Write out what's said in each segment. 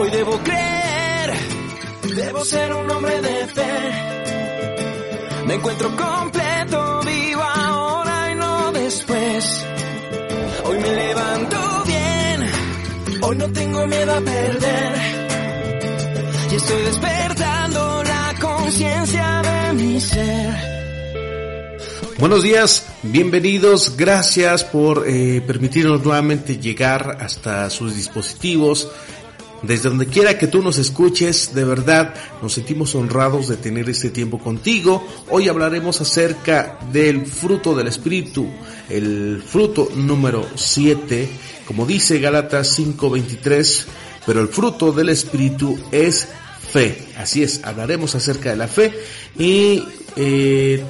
Hoy debo creer, debo ser un hombre de fe. Me encuentro completo, vivo ahora y no después. Hoy me levanto bien, hoy no tengo miedo a perder. Y estoy despertando la conciencia de mi ser. Buenos días, bienvenidos, gracias por eh, permitirnos nuevamente llegar hasta sus dispositivos. Desde donde quiera que tú nos escuches, de verdad nos sentimos honrados de tener este tiempo contigo. Hoy hablaremos acerca del fruto del Espíritu, el fruto número 7, como dice Gálatas 5:23, pero el fruto del Espíritu es fe. Así es, hablaremos acerca de la fe y eh,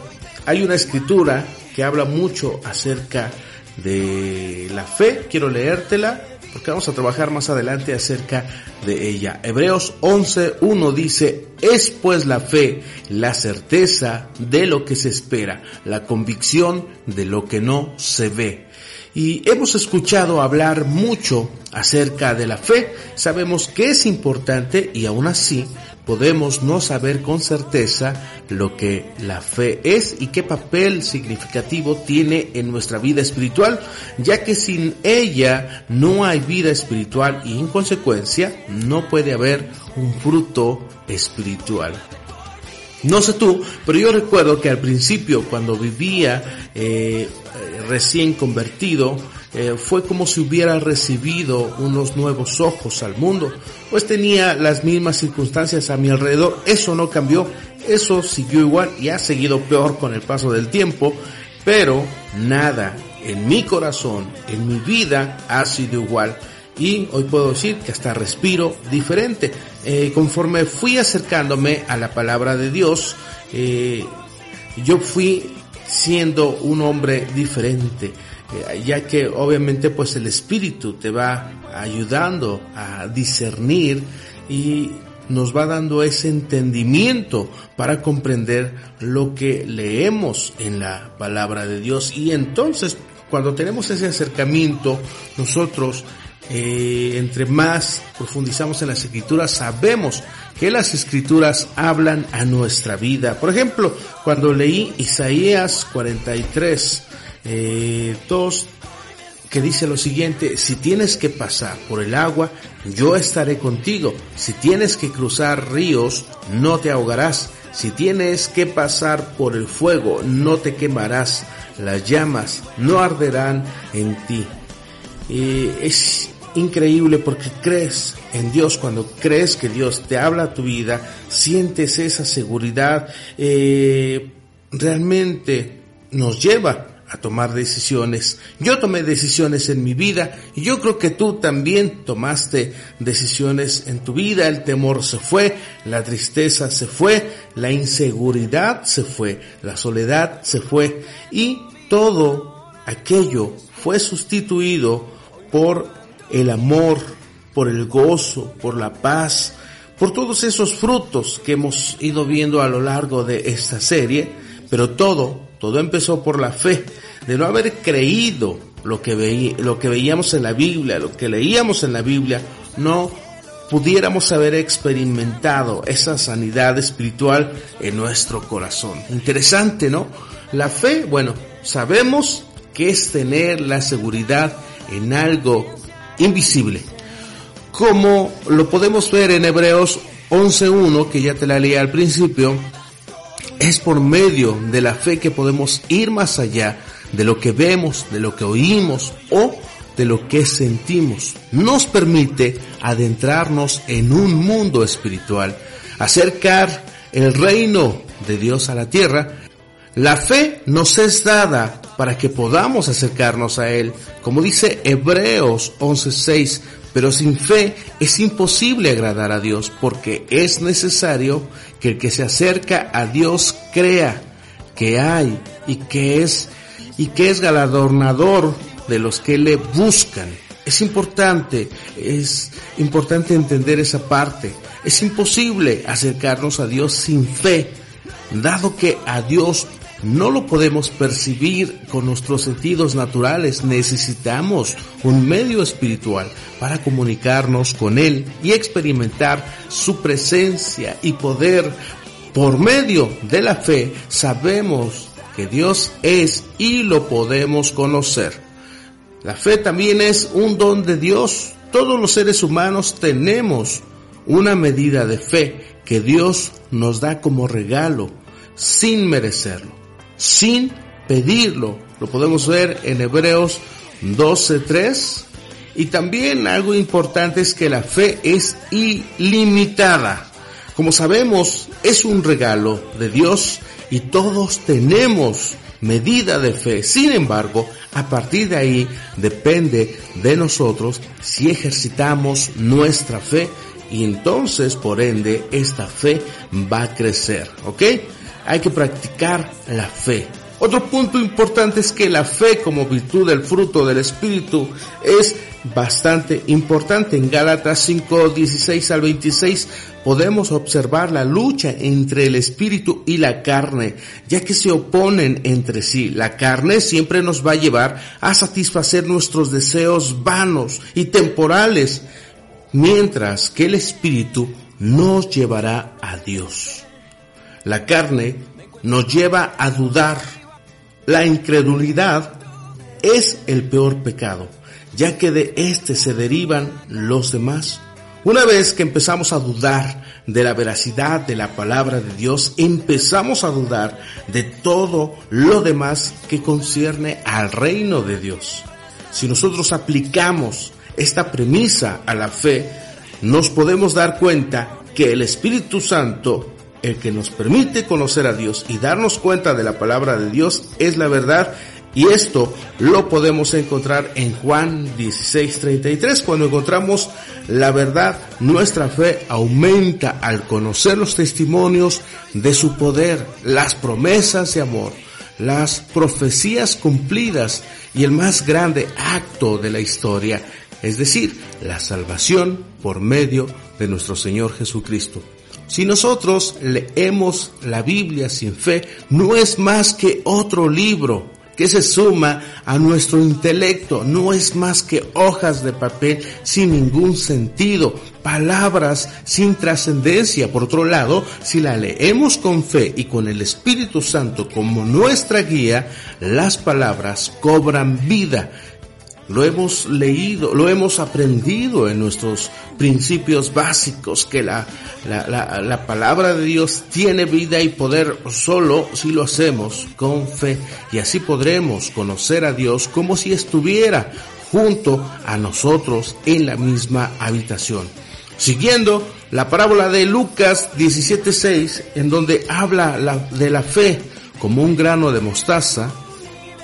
hay una escritura que habla mucho acerca de la fe. Quiero leértela porque vamos a trabajar más adelante acerca de ella. Hebreos 11.1 dice, es pues la fe, la certeza de lo que se espera, la convicción de lo que no se ve. Y hemos escuchado hablar mucho acerca de la fe, sabemos que es importante y aún así podemos no saber con certeza lo que la fe es y qué papel significativo tiene en nuestra vida espiritual, ya que sin ella no hay vida espiritual y en consecuencia no puede haber un fruto espiritual. No sé tú, pero yo recuerdo que al principio cuando vivía eh, recién convertido, eh, fue como si hubiera recibido unos nuevos ojos al mundo, pues tenía las mismas circunstancias a mi alrededor, eso no cambió, eso siguió igual y ha seguido peor con el paso del tiempo, pero nada en mi corazón, en mi vida ha sido igual. Y hoy puedo decir que hasta respiro diferente. Eh, conforme fui acercándome a la palabra de Dios, eh, yo fui siendo un hombre diferente, ya que obviamente pues el espíritu te va ayudando a discernir y nos va dando ese entendimiento para comprender lo que leemos en la palabra de Dios y entonces cuando tenemos ese acercamiento nosotros eh, entre más profundizamos en las escrituras, sabemos que las escrituras hablan a nuestra vida. Por ejemplo, cuando leí Isaías 43, eh, 2, que dice lo siguiente, si tienes que pasar por el agua, yo estaré contigo. Si tienes que cruzar ríos, no te ahogarás. Si tienes que pasar por el fuego, no te quemarás. Las llamas no arderán en ti. Eh, es increíble porque crees en Dios, cuando crees que Dios te habla a tu vida, sientes esa seguridad, eh, realmente nos lleva a tomar decisiones. Yo tomé decisiones en mi vida y yo creo que tú también tomaste decisiones en tu vida. El temor se fue, la tristeza se fue, la inseguridad se fue, la soledad se fue y todo aquello fue sustituido por el amor, por el gozo, por la paz, por todos esos frutos que hemos ido viendo a lo largo de esta serie, pero todo, todo empezó por la fe, de no haber creído lo que, lo que veíamos en la Biblia, lo que leíamos en la Biblia, no pudiéramos haber experimentado esa sanidad espiritual en nuestro corazón. Interesante, ¿no? La fe, bueno, sabemos que es tener la seguridad en algo invisible. Como lo podemos ver en Hebreos 11.1, que ya te la leí al principio, es por medio de la fe que podemos ir más allá de lo que vemos, de lo que oímos o de lo que sentimos. Nos permite adentrarnos en un mundo espiritual, acercar el reino de Dios a la tierra. La fe nos es dada para que podamos acercarnos a Él. Como dice Hebreos 11:6, pero sin fe es imposible agradar a Dios porque es necesario que el que se acerca a Dios crea que hay y que es y que es galardonador de los que le buscan. Es importante, es importante entender esa parte. Es imposible acercarnos a Dios sin fe, dado que a Dios no lo podemos percibir con nuestros sentidos naturales, necesitamos un medio espiritual para comunicarnos con Él y experimentar su presencia y poder. Por medio de la fe sabemos que Dios es y lo podemos conocer. La fe también es un don de Dios. Todos los seres humanos tenemos una medida de fe que Dios nos da como regalo sin merecerlo, sin pedirlo. Lo podemos ver en Hebreos 12.3. Y también algo importante es que la fe es ilimitada. Como sabemos, es un regalo de Dios y todos tenemos medida de fe. Sin embargo, a partir de ahí depende de nosotros si ejercitamos nuestra fe y entonces por ende esta fe va a crecer, ¿ok? Hay que practicar la fe. Otro punto importante es que la fe como virtud del fruto del Espíritu es bastante importante. En Gálatas 5, 16 al 26 podemos observar la lucha entre el Espíritu y la carne, ya que se oponen entre sí. La carne siempre nos va a llevar a satisfacer nuestros deseos vanos y temporales, mientras que el Espíritu nos llevará a Dios. La carne nos lleva a dudar. La incredulidad es el peor pecado, ya que de éste se derivan los demás. Una vez que empezamos a dudar de la veracidad de la palabra de Dios, empezamos a dudar de todo lo demás que concierne al reino de Dios. Si nosotros aplicamos esta premisa a la fe, nos podemos dar cuenta que el Espíritu Santo el que nos permite conocer a Dios y darnos cuenta de la palabra de Dios es la verdad y esto lo podemos encontrar en Juan 16:33. Cuando encontramos la verdad, nuestra fe aumenta al conocer los testimonios de su poder, las promesas de amor, las profecías cumplidas y el más grande acto de la historia, es decir, la salvación por medio de nuestro Señor Jesucristo. Si nosotros leemos la Biblia sin fe, no es más que otro libro que se suma a nuestro intelecto, no es más que hojas de papel sin ningún sentido, palabras sin trascendencia. Por otro lado, si la leemos con fe y con el Espíritu Santo como nuestra guía, las palabras cobran vida lo hemos leído, lo hemos aprendido en nuestros principios básicos, que la, la, la, palabra de Dios tiene vida y poder solo si lo hacemos con fe. Y así podremos conocer a Dios como si estuviera junto a nosotros en la misma habitación. Siguiendo la parábola de Lucas 17.6, en donde habla de la fe como un grano de mostaza,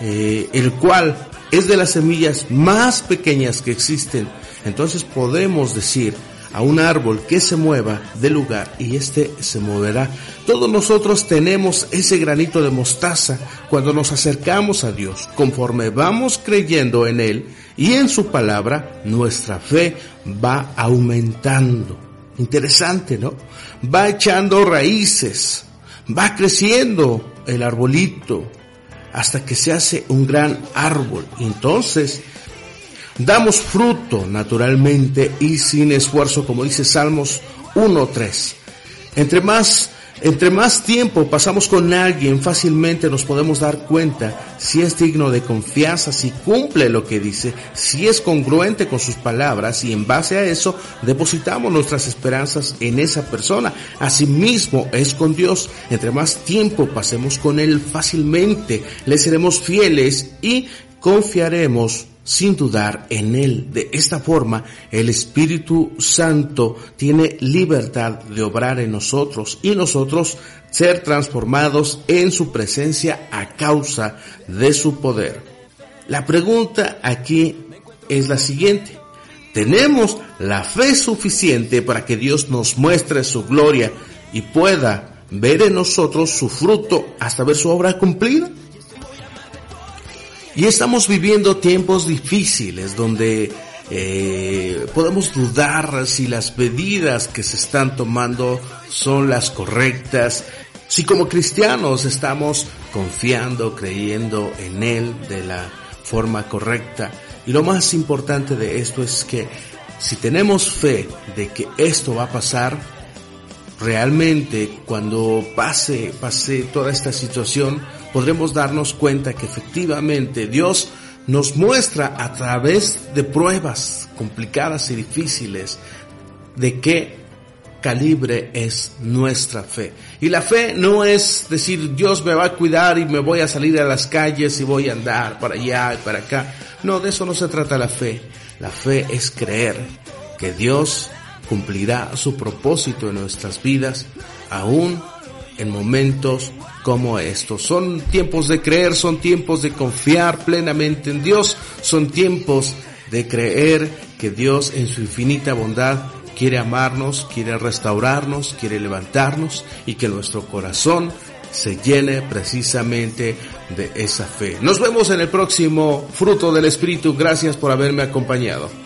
eh, el cual es de las semillas más pequeñas que existen. Entonces podemos decir a un árbol que se mueva de lugar y éste se moverá. Todos nosotros tenemos ese granito de mostaza cuando nos acercamos a Dios. Conforme vamos creyendo en Él y en su palabra, nuestra fe va aumentando. Interesante, ¿no? Va echando raíces, va creciendo el arbolito, hasta que se hace un gran árbol. Entonces, damos fruto naturalmente y sin esfuerzo, como dice Salmos 1.3. Entre más entre más tiempo pasamos con alguien, fácilmente nos podemos dar cuenta si es digno de confianza, si cumple lo que dice, si es congruente con sus palabras y en base a eso depositamos nuestras esperanzas en esa persona. Asimismo es con Dios. Entre más tiempo pasemos con Él, fácilmente le seremos fieles y confiaremos sin dudar en Él. De esta forma, el Espíritu Santo tiene libertad de obrar en nosotros y nosotros ser transformados en su presencia a causa de su poder. La pregunta aquí es la siguiente. ¿Tenemos la fe suficiente para que Dios nos muestre su gloria y pueda ver en nosotros su fruto hasta ver su obra cumplida? Y estamos viviendo tiempos difíciles donde eh, podemos dudar si las medidas que se están tomando son las correctas, Si como cristianos estamos confiando, creyendo en Él de la forma correcta, y lo más importante de esto es que si tenemos fe de que esto va a pasar, realmente cuando pase, pase toda esta situación, podremos darnos cuenta que efectivamente Dios nos muestra a través de pruebas complicadas y difíciles de qué calibre es nuestra fe. Y la fe no es decir Dios me va a cuidar y me voy a salir a las calles y voy a andar para allá y para acá. No, de eso no se trata la fe. La fe es creer que Dios cumplirá su propósito en nuestras vidas aún en momentos como estos. Son tiempos de creer, son tiempos de confiar plenamente en Dios, son tiempos de creer que Dios en su infinita bondad quiere amarnos, quiere restaurarnos, quiere levantarnos y que nuestro corazón se llene precisamente de esa fe. Nos vemos en el próximo fruto del Espíritu. Gracias por haberme acompañado.